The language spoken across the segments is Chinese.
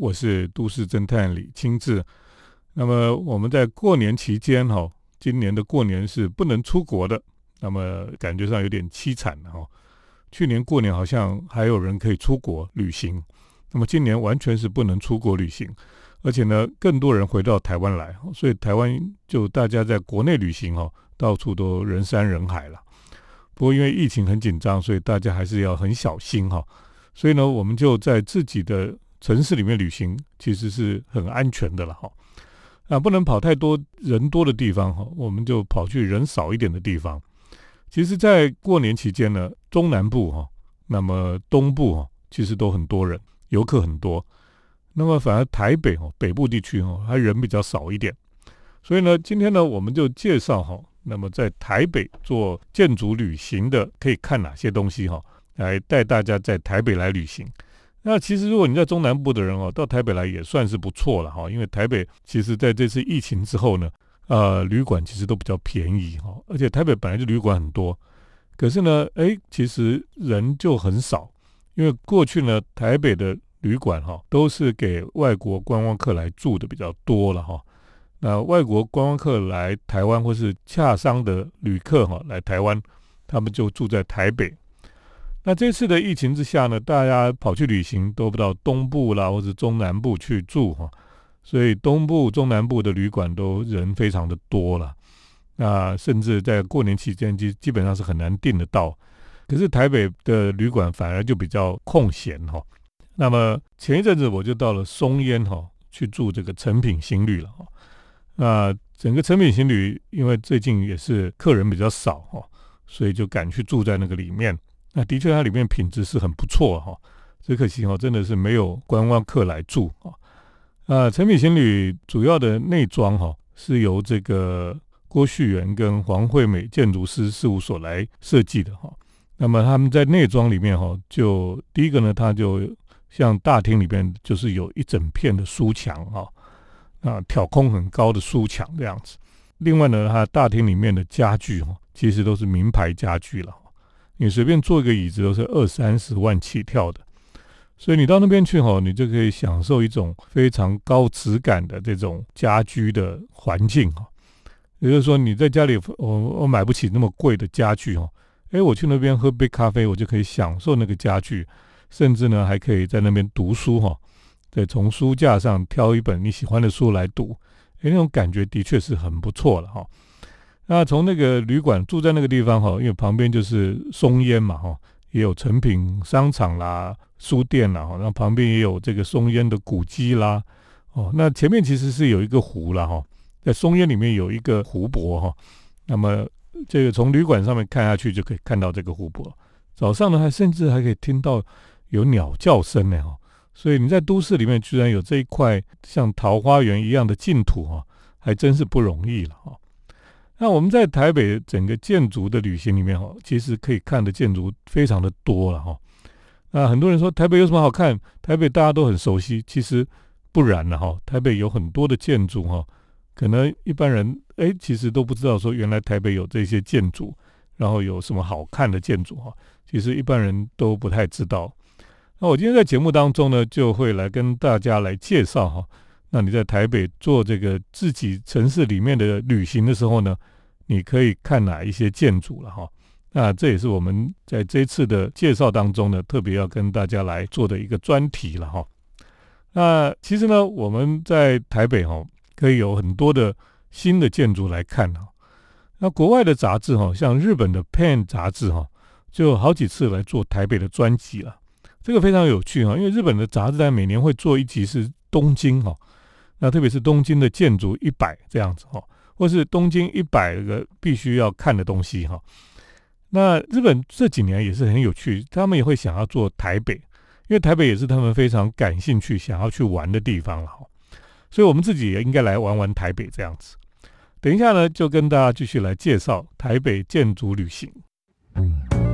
我是都市侦探李清志。那么我们在过年期间哈，今年的过年是不能出国的，那么感觉上有点凄惨哈。去年过年好像还有人可以出国旅行，那么今年完全是不能出国旅行，而且呢，更多人回到台湾来，所以台湾就大家在国内旅行哈，到处都人山人海了。不过因为疫情很紧张，所以大家还是要很小心哈。所以呢，我们就在自己的城市里面旅行，其实是很安全的了哈。啊，不能跑太多人多的地方哈，我们就跑去人少一点的地方。其实，在过年期间呢，中南部哈，那么东部哈，其实都很多人，游客很多。那么反而台北哈，北部地区哈，还人比较少一点。所以呢，今天呢，我们就介绍哈，那么在台北做建筑旅行的可以看哪些东西哈。来带大家在台北来旅行。那其实如果你在中南部的人哦，到台北来也算是不错了哈。因为台北其实在这次疫情之后呢，呃，旅馆其实都比较便宜哈。而且台北本来就旅馆很多，可是呢，哎，其实人就很少。因为过去呢，台北的旅馆哈都是给外国观光客来住的比较多了哈。那外国观光客来台湾或是洽商的旅客哈来台湾，他们就住在台北。那这次的疫情之下呢，大家跑去旅行都不到东部啦，或者中南部去住哈，所以东部、中南部的旅馆都人非常的多了。那甚至在过年期间，基基本上是很难订得到。可是台北的旅馆反而就比较空闲哈。那么前一阵子我就到了松烟哈，去住这个诚品新旅了哈。那整个诚品新旅因为最近也是客人比较少哈，所以就赶去住在那个里面。那的确，它里面品质是很不错哈，只可惜哈，真的是没有观光客来住啊。啊，陈品行旅主要的内装哈，是由这个郭旭元跟黄惠美建筑师事务所来设计的哈。那么他们在内装里面哈，就第一个呢，它就像大厅里边就是有一整片的书墙哈，啊，挑空很高的书墙这样子。另外呢，它大厅里面的家具哈，其实都是名牌家具了。你随便坐一个椅子都是二三十万起跳的，所以你到那边去哈，你就可以享受一种非常高质感的这种家居的环境哈。也就是说，你在家里我我买不起那么贵的家具哈，诶，我去那边喝杯咖啡，我就可以享受那个家具，甚至呢还可以在那边读书哈，再从书架上挑一本你喜欢的书来读，诶，那种感觉的确是很不错了哈。那从那个旅馆住在那个地方哈，因为旁边就是松烟嘛哈，也有成品商场啦、书店啦哈，然后旁边也有这个松烟的古迹啦，哦，那前面其实是有一个湖了哈，在松烟里面有一个湖泊哈，那么这个从旅馆上面看下去就可以看到这个湖泊，早上呢还甚至还可以听到有鸟叫声呢哈，所以你在都市里面居然有这一块像桃花源一样的净土哈，还真是不容易了哈。那我们在台北整个建筑的旅行里面哈，其实可以看的建筑非常的多了哈。那很多人说台北有什么好看？台北大家都很熟悉，其实不然了哈。台北有很多的建筑哈，可能一般人哎其实都不知道说原来台北有这些建筑，然后有什么好看的建筑哈，其实一般人都不太知道。那我今天在节目当中呢，就会来跟大家来介绍哈。那你在台北做这个自己城市里面的旅行的时候呢，你可以看哪一些建筑了哈？那这也是我们在这次的介绍当中呢，特别要跟大家来做的一个专题了哈。那其实呢，我们在台北哈，可以有很多的新的建筑来看哈。那国外的杂志哈，像日本的《Pen》杂志哈，就好几次来做台北的专辑了。这个非常有趣哈，因为日本的杂志在每年会做一集是东京哈。那特别是东京的建筑一百这样子哈，或是东京一百个必须要看的东西哈。那日本这几年也是很有趣，他们也会想要做台北，因为台北也是他们非常感兴趣、想要去玩的地方了哈。所以我们自己也应该来玩玩台北这样子。等一下呢，就跟大家继续来介绍台北建筑旅行。嗯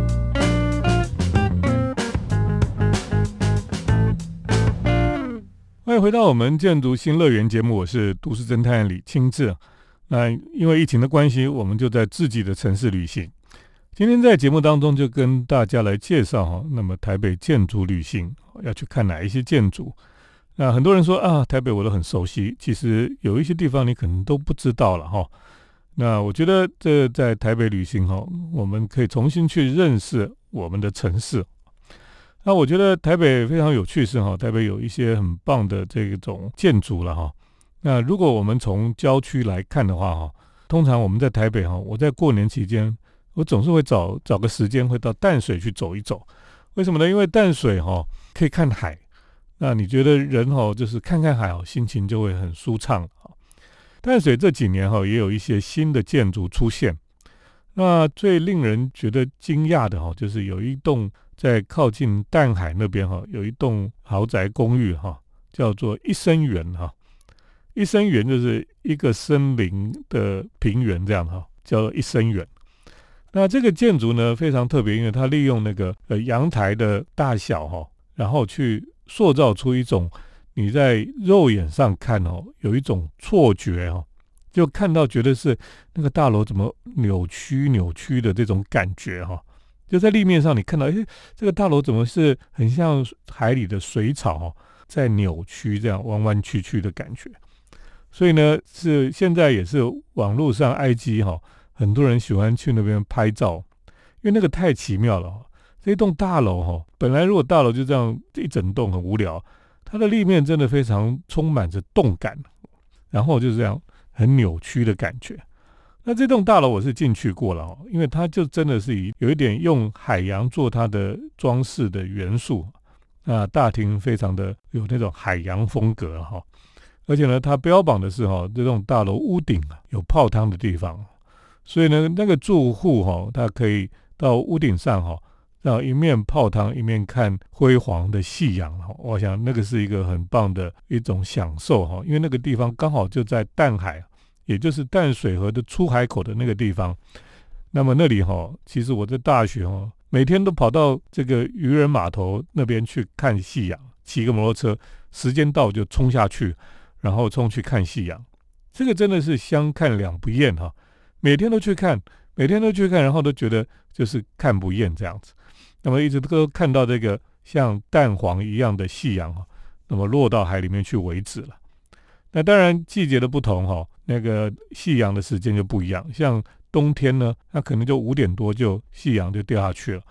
欢迎回到我们建筑新乐园节目，我是都市侦探李清志。那因为疫情的关系，我们就在自己的城市旅行。今天在节目当中就跟大家来介绍哈，那么台北建筑旅行要去看哪一些建筑？那很多人说啊，台北我都很熟悉，其实有一些地方你可能都不知道了哈。那我觉得这在台北旅行哈，我们可以重新去认识我们的城市。那我觉得台北非常有趣是哈，台北有一些很棒的这种建筑了哈。那如果我们从郊区来看的话哈，通常我们在台北哈，我在过年期间，我总是会找找个时间会到淡水去走一走。为什么呢？因为淡水哈可以看海，那你觉得人哈就是看看海哦，心情就会很舒畅啊。淡水这几年哈也有一些新的建筑出现，那最令人觉得惊讶的哈就是有一栋在靠近淡海那边哈有一栋豪宅公寓哈叫做一生园哈，一生园就是一个森林的平原这样哈叫做一生园。那这个建筑呢非常特别，因为它利用那个呃阳台的大小哈，然后去塑造出一种。你在肉眼上看哦，有一种错觉哦，就看到觉得是那个大楼怎么扭曲扭曲的这种感觉哈，就在立面上你看到，哎，这个大楼怎么是很像海里的水草在扭曲这样弯弯曲曲的感觉？所以呢，是现在也是网络上 IG 哈，很多人喜欢去那边拍照，因为那个太奇妙了。这一栋大楼哈，本来如果大楼就这样一整栋很无聊。它的立面真的非常充满着动感，然后就是这样很扭曲的感觉。那这栋大楼我是进去过了哦，因为它就真的是以有一点用海洋做它的装饰的元素。那大厅非常的有那种海洋风格哈，而且呢，它标榜的是哈，这栋大楼屋顶啊有泡汤的地方，所以呢，那个住户哈，他可以到屋顶上哈。然后一面泡汤，一面看辉煌的夕阳哈，我想那个是一个很棒的一种享受哈，因为那个地方刚好就在淡海，也就是淡水河的出海口的那个地方。那么那里哈，其实我在大学哈，每天都跑到这个渔人码头那边去看夕阳，骑个摩托车，时间到就冲下去，然后冲去看夕阳。这个真的是相看两不厌哈，每天都去看，每天都去看，然后都觉得就是看不厌这样子。那么一直都看到这个像蛋黄一样的夕阳哈，那么落到海里面去为止了。那当然季节的不同哈，那个夕阳的时间就不一样。像冬天呢，那可能就五点多就夕阳就掉下去了，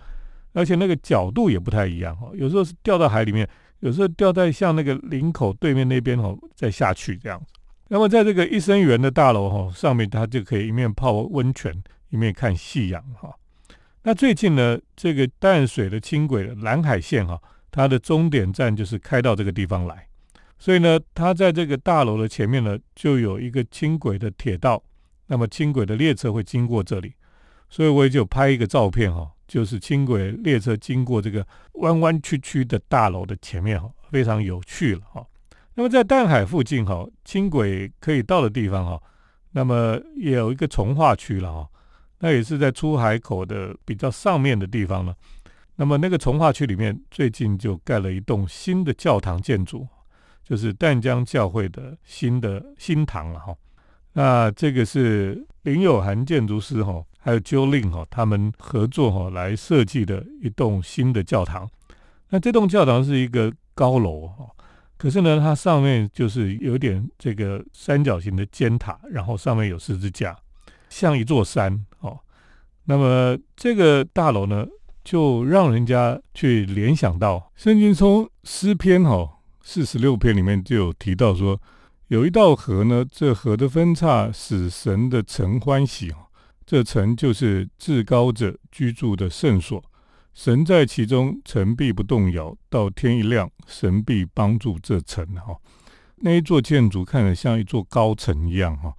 而且那个角度也不太一样哈。有时候是掉到海里面，有时候掉在像那个林口对面那边哈再下去这样子。那么在这个一生园的大楼哈上面，它就可以一面泡温泉，一面看夕阳哈。那最近呢，这个淡水的轻轨蓝海线哈，它的终点站就是开到这个地方来，所以呢，它在这个大楼的前面呢，就有一个轻轨的铁道，那么轻轨的列车会经过这里，所以我也就拍一个照片哈，就是轻轨列车经过这个弯弯曲曲的大楼的前面哈，非常有趣了哈。那么在淡海附近哈，轻轨可以到的地方哈，那么也有一个从化区了哈。那也是在出海口的比较上面的地方呢。那么那个从化区里面最近就盖了一栋新的教堂建筑，就是淡江教会的新的新堂了哈。那这个是林友涵建筑师哈，还有 Jolin 哈，他们合作哈来设计的一栋新的教堂。那这栋教堂是一个高楼哈，可是呢，它上面就是有点这个三角形的尖塔，然后上面有十字架。像一座山哦，那么这个大楼呢，就让人家去联想到圣经中诗篇哈四十六篇里面就有提到说，有一道河呢，这河的分叉使神的城欢喜哦，这城就是至高者居住的圣所，神在其中，城必不动摇，到天一亮，神必帮助这城哈。那一座建筑看着像一座高城一样哈。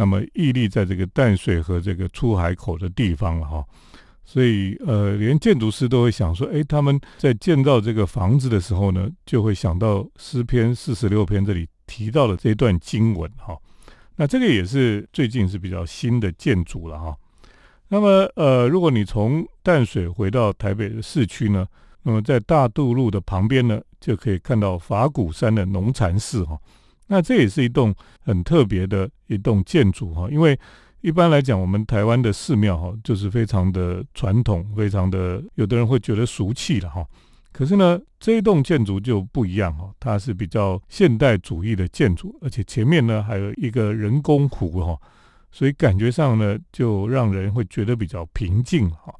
那么屹立在这个淡水和这个出海口的地方了哈，所以呃，连建筑师都会想说，哎，他们在建造这个房子的时候呢，就会想到诗篇四十六篇这里提到的这段经文哈。那这个也是最近是比较新的建筑了哈。那么呃，如果你从淡水回到台北的市区呢，那么在大渡路的旁边呢，就可以看到法鼓山的农禅寺哈。那这也是一栋很特别的一栋建筑哈，因为一般来讲，我们台湾的寺庙哈，就是非常的传统，非常的有的人会觉得俗气了哈。可是呢，这一栋建筑就不一样哈，它是比较现代主义的建筑，而且前面呢还有一个人工湖哈，所以感觉上呢就让人会觉得比较平静哈。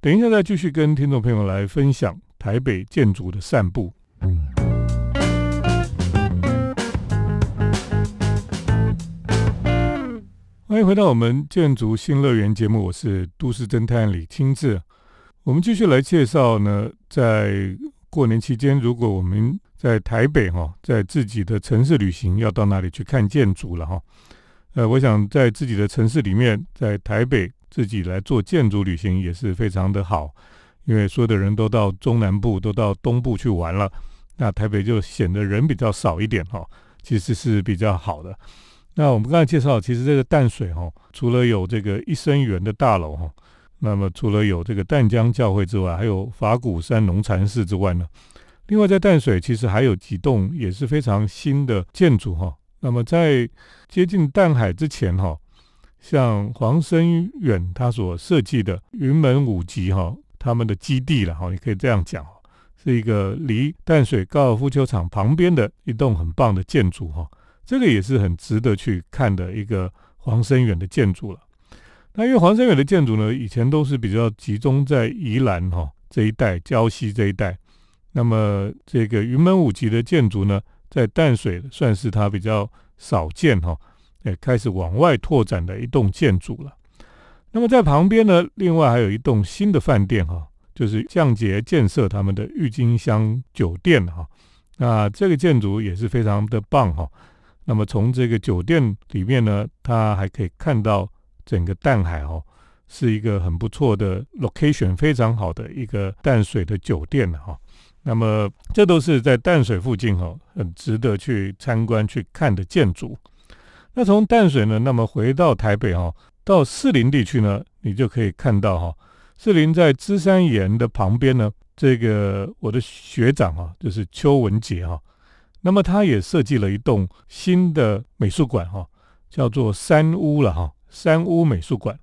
等一下再继续跟听众朋友来分享台北建筑的散步。嗯欢迎回到我们建筑新乐园节目，我是都市侦探李清志。我们继续来介绍呢，在过年期间，如果我们在台北哈，在自己的城市旅行，要到哪里去看建筑了哈？呃，我想在自己的城市里面，在台北自己来做建筑旅行也是非常的好，因为所有的人都到中南部、都到东部去玩了，那台北就显得人比较少一点哈，其实是比较好的。那我们刚才介绍，其实这个淡水哈，除了有这个一生园的大楼哈，那么除了有这个淡江教会之外，还有法鼓山农禅寺之外呢，另外在淡水其实还有几栋也是非常新的建筑哈。那么在接近淡海之前哈，像黄生远他所设计的云门舞集哈，他们的基地了哈，你可以这样讲，是一个离淡水高尔夫球场旁边的一栋很棒的建筑哈。这个也是很值得去看的一个黄生远的建筑了。那因为黄生远的建筑呢，以前都是比较集中在宜兰哈这一带、礁溪这一带。那么这个云门舞集的建筑呢，在淡水算是它比较少见哈，也开始往外拓展的一栋建筑了。那么在旁边呢，另外还有一栋新的饭店哈，就是降杰建设他们的郁金香酒店哈。那这个建筑也是非常的棒哈。那么从这个酒店里面呢，它还可以看到整个淡海哦，是一个很不错的 location，非常好的一个淡水的酒店哈。那么这都是在淡水附近哈，很值得去参观去看的建筑。那从淡水呢，那么回到台北哈，到士林地区呢，你就可以看到哈，士林在芝山岩的旁边呢，这个我的学长哈，就是邱文杰哈。那么他也设计了一栋新的美术馆，哈，叫做三屋了，哈，三屋美术馆。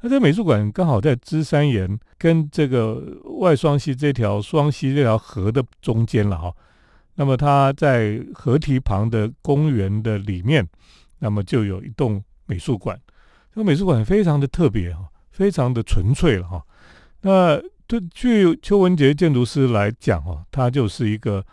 那这美术馆刚好在芝山岩跟这个外双溪这条双溪这条河的中间了，哈。那么它在河堤旁的公园的里面，那么就有一栋美术馆。这个美术馆非常的特别，哈，非常的纯粹了，哈。那对据邱文杰建筑师来讲，哈，它就是一个。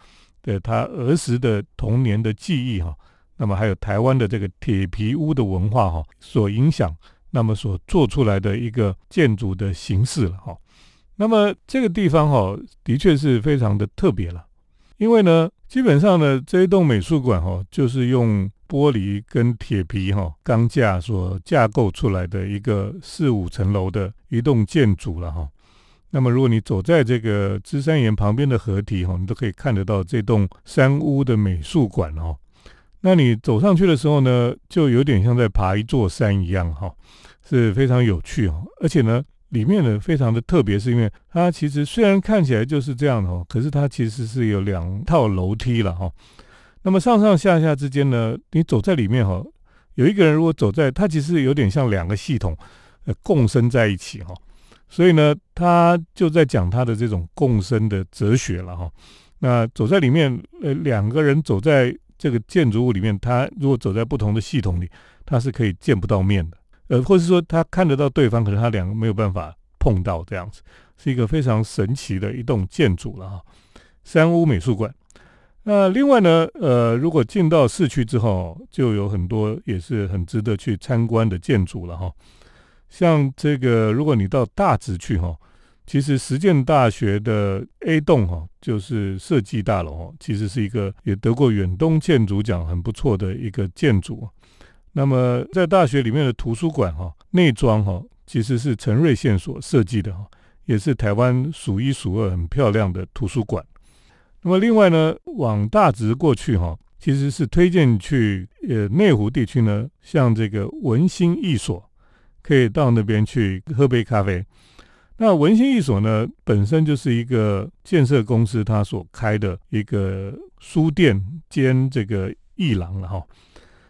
对他儿时的童年的记忆哈，那么还有台湾的这个铁皮屋的文化哈，所影响，那么所做出来的一个建筑的形式了哈。那么这个地方哈，的确是非常的特别了，因为呢，基本上呢，这一栋美术馆哈，就是用玻璃跟铁皮哈钢架所架构出来的一个四五层楼的一栋建筑了哈。那么，如果你走在这个芝山岩旁边的河堤哈，你都可以看得到这栋山屋的美术馆哦。那你走上去的时候呢，就有点像在爬一座山一样哈，是非常有趣哦。而且呢，里面呢非常的特别，是因为它其实虽然看起来就是这样的哦，可是它其实是有两套楼梯了哈。那么上上下下之间呢，你走在里面哈，有一个人如果走在，它其实有点像两个系统呃共生在一起哈。所以呢，他就在讲他的这种共生的哲学了哈。那走在里面，呃，两个人走在这个建筑物里面，他如果走在不同的系统里，他是可以见不到面的，呃，或者说他看得到对方，可能他两个没有办法碰到这样子，是一个非常神奇的一栋建筑了哈。三屋美术馆。那另外呢，呃，如果进到市区之后，就有很多也是很值得去参观的建筑了哈。像这个，如果你到大直去哈，其实实践大学的 A 栋哈，就是设计大楼哈，其实是一个也得过远东建筑奖很不错的一个建筑。那么在大学里面的图书馆哈，内装哈，其实是陈瑞宪所设计的哈，也是台湾数一数二很漂亮的图书馆。那么另外呢，往大直过去哈，其实是推荐去呃内湖地区呢，像这个文心艺所。可以到那边去喝杯咖啡。那文心一所呢，本身就是一个建设公司，它所开的一个书店兼这个艺廊了哈。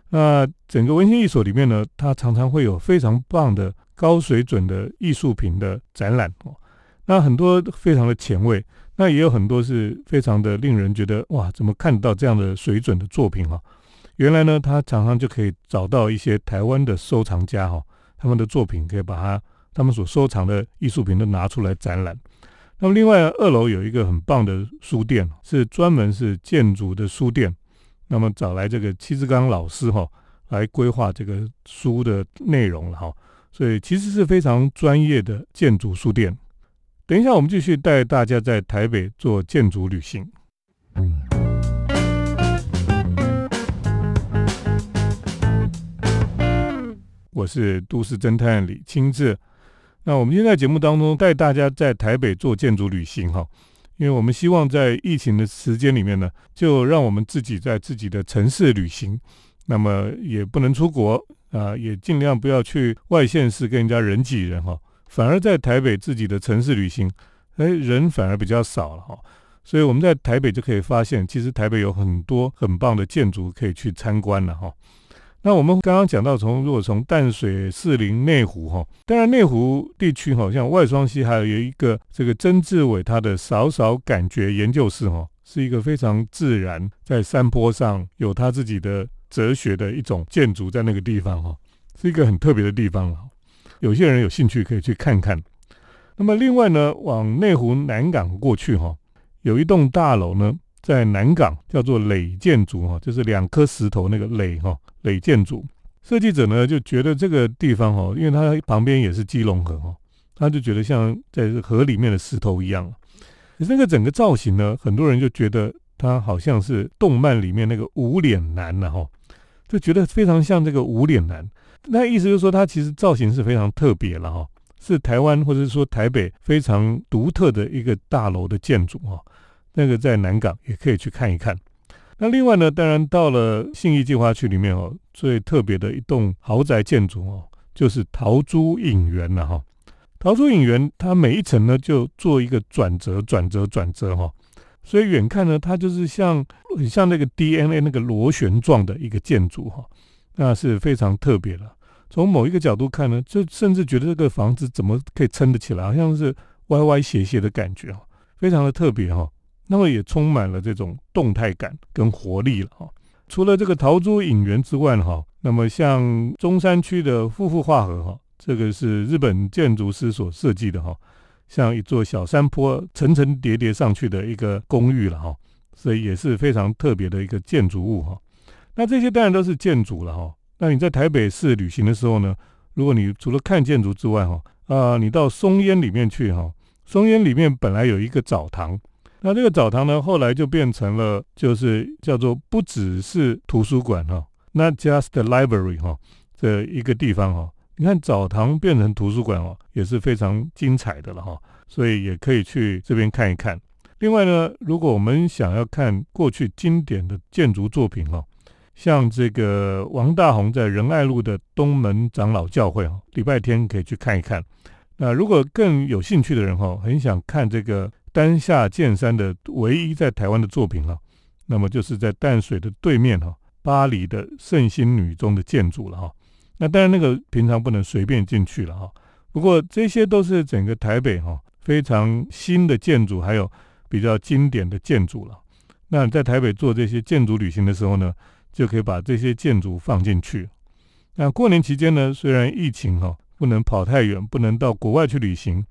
那整个文心一所里面呢，它常常会有非常棒的高水准的艺术品的展览哦。那很多非常的前卫，那也有很多是非常的令人觉得哇，怎么看到这样的水准的作品哈？原来呢，他常常就可以找到一些台湾的收藏家哈，他们的作品可以把它他们所收藏的艺术品都拿出来展览。那么另外二楼有一个很棒的书店，是专门是建筑的书店。那么找来这个戚志刚老师哈，来规划这个书的内容了哈。所以其实是非常专业的建筑书店。等一下，我们继续带大家在台北做建筑旅行。我是都市侦探李清志。那我们今天在节目当中带大家在台北做建筑旅行哈，因为我们希望在疫情的时间里面呢，就让我们自己在自己的城市旅行。那么也不能出国啊，也尽量不要去外县市跟人家人挤人哈。反而在台北自己的城市旅行，哎，人反而比较少了哈，所以我们在台北就可以发现，其实台北有很多很棒的建筑可以去参观了哈。那我们刚刚讲到，从如果从淡水、士林、内湖哈，当然内湖地区哈，像外双溪还有一个这个曾志伟他的少少感觉研究室哈，是一个非常自然，在山坡上有他自己的哲学的一种建筑，在那个地方哈，是一个很特别的地方了。有些人有兴趣可以去看看。那么另外呢，往内湖南港过去哈，有一栋大楼呢，在南港叫做垒建筑哈，就是两颗石头那个垒哈，垒建筑。设计者呢就觉得这个地方哦，因为它旁边也是基隆河哦，他就觉得像在河里面的石头一样。那个整个造型呢，很多人就觉得它好像是动漫里面那个无脸男了哈，就觉得非常像这个无脸男。那意思就是说，它其实造型是非常特别了哈，是台湾或者说台北非常独特的一个大楼的建筑哈。那个在南港也可以去看一看。那另外呢，当然到了信义计划区里面哦，最特别的一栋豪宅建筑哦，就是桃珠影园了哈。桃珠影园它每一层呢就做一个转折、转折、转折哈，所以远看呢，它就是像很像那个 DNA 那个螺旋状的一个建筑哈。那是非常特别了。从某一个角度看呢，就甚至觉得这个房子怎么可以撑得起来，好像是歪歪斜斜的感觉哈，非常的特别哈。那么也充满了这种动态感跟活力了哈。除了这个桃珠影园之外哈，那么像中山区的富富化河哈，这个是日本建筑师所设计的哈，像一座小山坡层层叠叠上去的一个公寓了哈，所以也是非常特别的一个建筑物哈。那这些当然都是建筑了哈。那你在台北市旅行的时候呢，如果你除了看建筑之外哈，啊，你到松烟里面去哈，松烟里面本来有一个澡堂，那这个澡堂呢，后来就变成了就是叫做不只是图书馆哈，not just library 哈，这一个地方哈。你看澡堂变成图书馆哦，也是非常精彩的了哈，所以也可以去这边看一看。另外呢，如果我们想要看过去经典的建筑作品哈。像这个王大宏在仁爱路的东门长老教会哈，礼拜天可以去看一看。那如果更有兴趣的人哈，很想看这个丹下健山的唯一在台湾的作品了，那么就是在淡水的对面哈，巴黎的圣心女中的建筑了哈。那当然那个平常不能随便进去了哈。不过这些都是整个台北哈非常新的建筑，还有比较经典的建筑了。那在台北做这些建筑旅行的时候呢？就可以把这些建筑放进去。那过年期间呢，虽然疫情哈不能跑太远，不能到国外去旅行，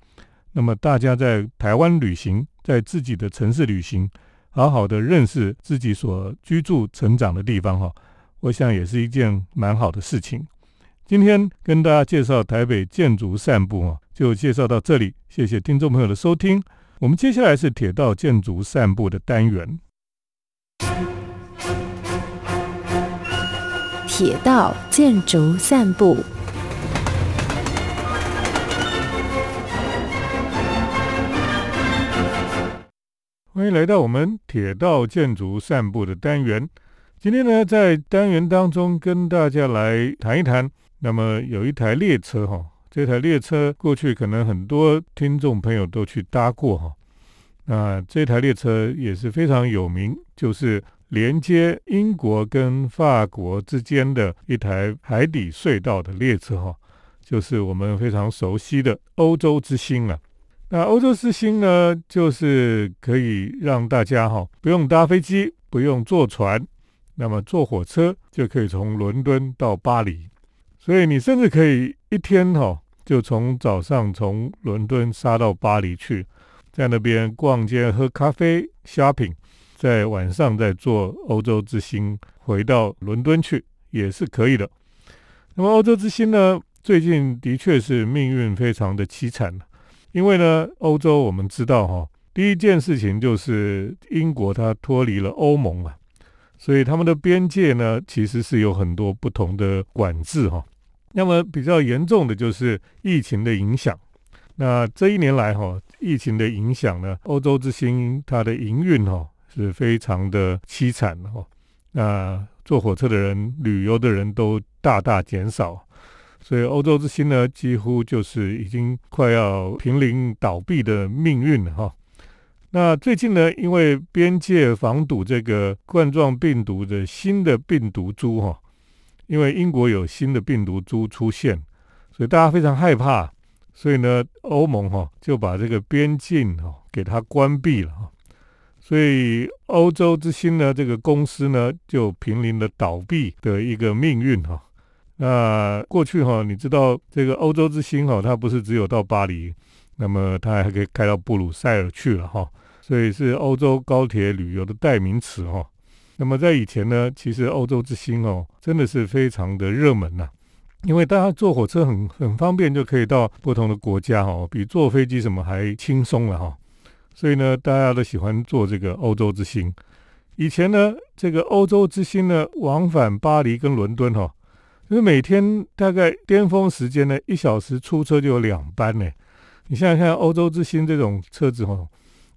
那么大家在台湾旅行，在自己的城市旅行，好好的认识自己所居住、成长的地方哈，我想也是一件蛮好的事情。今天跟大家介绍台北建筑散步啊，就介绍到这里，谢谢听众朋友的收听。我们接下来是铁道建筑散步的单元。铁道建筑散步，欢迎来到我们铁道建筑散步的单元。今天呢，在单元当中跟大家来谈一谈。那么有一台列车哈，这台列车过去可能很多听众朋友都去搭过哈。那这台列车也是非常有名，就是。连接英国跟法国之间的一台海底隧道的列车，哈，就是我们非常熟悉的欧洲之星了。那欧洲之星呢，就是可以让大家哈不用搭飞机，不用坐船，那么坐火车就可以从伦敦到巴黎。所以你甚至可以一天哈就从早上从伦敦杀到巴黎去，在那边逛街、喝咖啡、shopping，在晚上再坐欧洲之星回到伦敦去也是可以的。那么欧洲之星呢，最近的确是命运非常的凄惨。因为呢，欧洲我们知道哈，第一件事情就是英国它脱离了欧盟嘛，所以他们的边界呢其实是有很多不同的管制哈。那么比较严重的就是疫情的影响。那这一年来哈，疫情的影响呢，欧洲之星它的营运哈是非常的凄惨哈。那坐火车的人、旅游的人都大大减少。所以欧洲之星呢，几乎就是已经快要濒临倒闭的命运了哈。那最近呢，因为边界防堵这个冠状病毒的新的病毒株哈，因为英国有新的病毒株出现，所以大家非常害怕，所以呢，欧盟哈就把这个边境哈给它关闭了哈。所以欧洲之星呢，这个公司呢就濒临了倒闭的一个命运哈。那过去哈，你知道这个欧洲之星哈，它不是只有到巴黎，那么它还可以开到布鲁塞尔去了哈，所以是欧洲高铁旅游的代名词哈。那么在以前呢，其实欧洲之星哦，真的是非常的热门呐，因为大家坐火车很很方便，就可以到不同的国家哈，比坐飞机什么还轻松了哈。所以呢，大家都喜欢坐这个欧洲之星。以前呢，这个欧洲之星呢，往返巴黎跟伦敦哈。因为每天大概巅峰时间呢，一小时出车就有两班呢。你想想看，欧洲之星这种车子哈，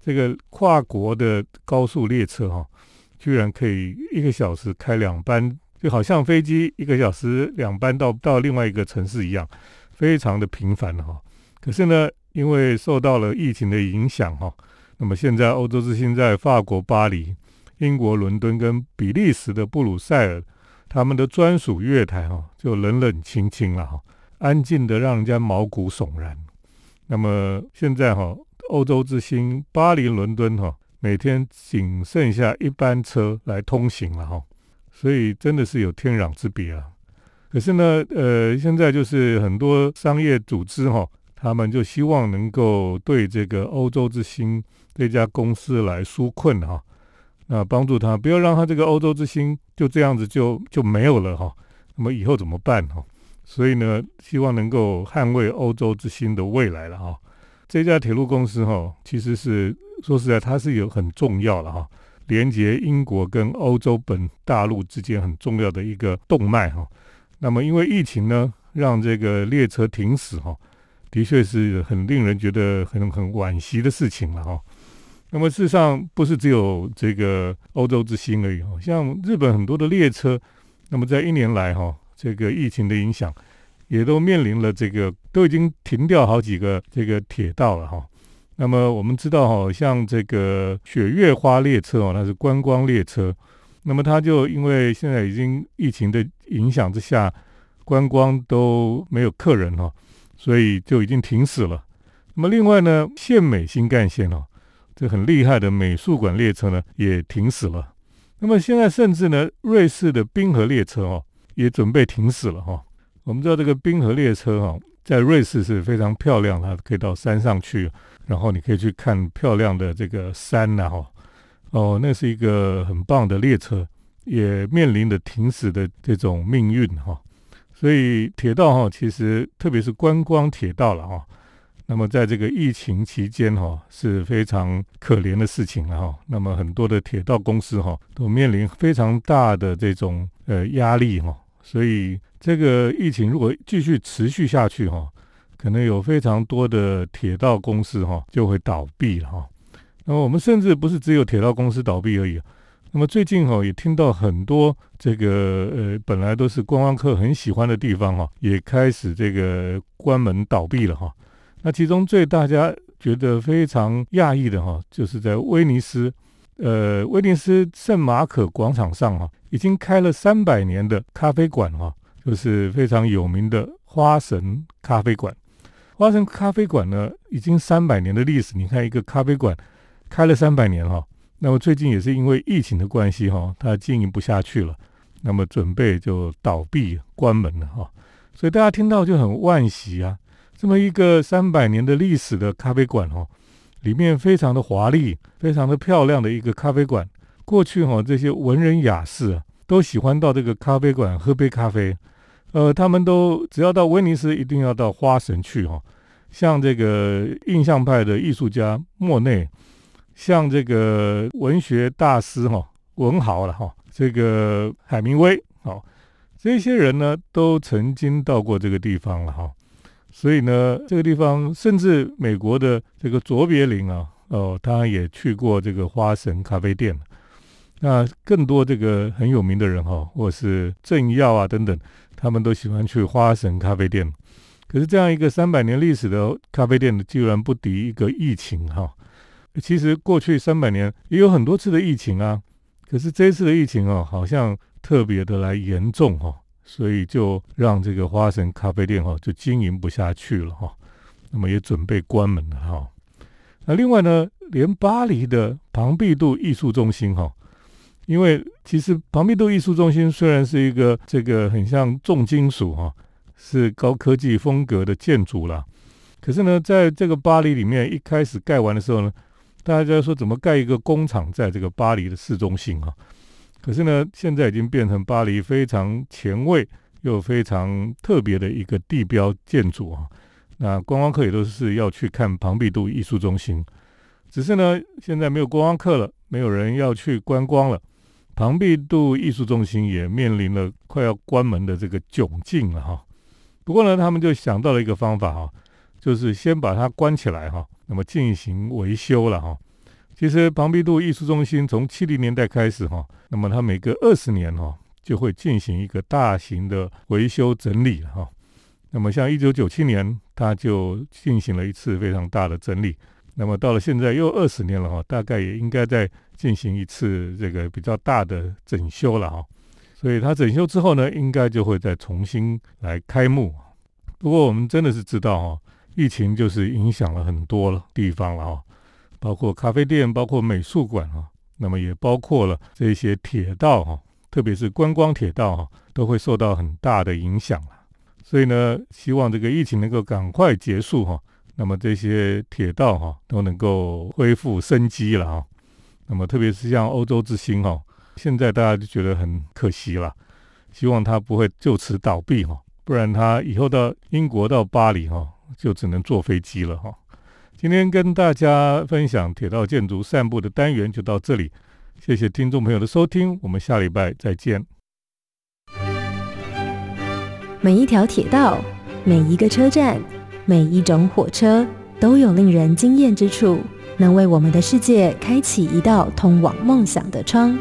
这个跨国的高速列车哈，居然可以一个小时开两班，就好像飞机一个小时两班到到另外一个城市一样，非常的频繁哈。可是呢，因为受到了疫情的影响哈，那么现在欧洲之星在法国巴黎、英国伦敦跟比利时的布鲁塞尔。他们的专属月台哈，就冷冷清清了哈，安静的让人家毛骨悚然。那么现在哈，欧洲之星巴黎伦敦哈，每天仅剩下一班车来通行了哈，所以真的是有天壤之别啊。可是呢，呃，现在就是很多商业组织哈，他们就希望能够对这个欧洲之星这家公司来纾困哈。啊，帮助他，不要让他这个欧洲之星就这样子就就没有了哈。那么以后怎么办哈？所以呢，希望能够捍卫欧洲之星的未来了哈。这家铁路公司哈，其实是说实在，它是有很重要的哈，连接英国跟欧洲本大陆之间很重要的一个动脉哈。那么因为疫情呢，让这个列车停驶哈，的确是很令人觉得很很惋惜的事情了哈。那么事实上不是只有这个欧洲之星而已哈，像日本很多的列车，那么在一年来哈，这个疫情的影响，也都面临了这个都已经停掉好几个这个铁道了哈。那么我们知道哈，像这个雪月花列车哦，它是观光列车，那么它就因为现在已经疫情的影响之下，观光都没有客人哈，所以就已经停驶了。那么另外呢，县美新干线哦。这很厉害的美术馆列车呢，也停驶了。那么现在甚至呢，瑞士的冰河列车哦，也准备停驶了哈。我们知道这个冰河列车哈，在瑞士是非常漂亮，它可以到山上去，然后你可以去看漂亮的这个山呐哈。哦，那是一个很棒的列车，也面临着停驶的这种命运哈。所以铁道哈，其实特别是观光铁道了哈。那么在这个疫情期间哈是非常可怜的事情了哈。那么很多的铁道公司哈都面临非常大的这种呃压力哈。所以这个疫情如果继续持续下去哈，可能有非常多的铁道公司哈就会倒闭了哈。那么我们甚至不是只有铁道公司倒闭而已。那么最近哈也听到很多这个呃本来都是观光客很喜欢的地方哈，也开始这个关门倒闭了哈。那其中最大家觉得非常讶异的哈，就是在威尼斯，呃，威尼斯圣马可广场上哈，已经开了三百年的咖啡馆哈，就是非常有名的花神咖啡馆。花神咖啡馆呢，已经三百年的历史。你看，一个咖啡馆开了三百年哈，那么最近也是因为疫情的关系哈，它经营不下去了，那么准备就倒闭关门了哈。所以大家听到就很惋惜啊，这么一个三百年的历史的咖啡馆哦，里面非常的华丽、非常的漂亮的一个咖啡馆。过去哈，这些文人雅士啊，都喜欢到这个咖啡馆喝杯咖啡。呃，他们都只要到威尼斯，一定要到花神去哈。像这个印象派的艺术家莫内，像这个文学大师哈文豪了哈，这个海明威，好，这些人呢都曾经到过这个地方了哈。所以呢，这个地方甚至美国的这个卓别林啊，哦，他也去过这个花神咖啡店。那更多这个很有名的人哈，或是政要啊等等。他们都喜欢去花神咖啡店，可是这样一个三百年历史的咖啡店，居然不敌一个疫情哈。其实过去三百年也有很多次的疫情啊，可是这一次的疫情哦，好像特别的来严重哈，所以就让这个花神咖啡店哈就经营不下去了哈，那么也准备关门了哈。那另外呢，连巴黎的庞毕度艺术中心哈。因为其实庞毕度艺术中心虽然是一个这个很像重金属哈，是高科技风格的建筑啦，可是呢，在这个巴黎里面一开始盖完的时候呢，大家说怎么盖一个工厂在这个巴黎的市中心啊？可是呢，现在已经变成巴黎非常前卫又非常特别的一个地标建筑啊。那观光客也都是要去看庞毕度艺术中心，只是呢，现在没有观光客了，没有人要去观光了。庞毕度艺术中心也面临了快要关门的这个窘境了哈。不过呢，他们就想到了一个方法哈，就是先把它关起来哈，那么进行维修了哈。其实庞毕度艺术中心从七零年代开始哈，那么它每隔二十年哈就会进行一个大型的维修整理哈。那么像一九九七年，它就进行了一次非常大的整理。那么到了现在又二十年了哈，大概也应该在。进行一次这个比较大的整修了哈，所以它整修之后呢，应该就会再重新来开幕。不过我们真的是知道哈，疫情就是影响了很多地方了哈，包括咖啡店，包括美术馆哈，那么也包括了这些铁道哈，特别是观光铁道哈，都会受到很大的影响了。所以呢，希望这个疫情能够赶快结束哈，那么这些铁道哈都能够恢复生机了哈。那么，特别是像欧洲之星哈，现在大家就觉得很可惜了，希望它不会就此倒闭哈，不然它以后到英国到巴黎哈，就只能坐飞机了哈。今天跟大家分享铁道建筑散步的单元就到这里，谢谢听众朋友的收听，我们下礼拜再见。每一条铁道，每一个车站，每一种火车，都有令人惊艳之处。能为我们的世界开启一道通往梦想的窗。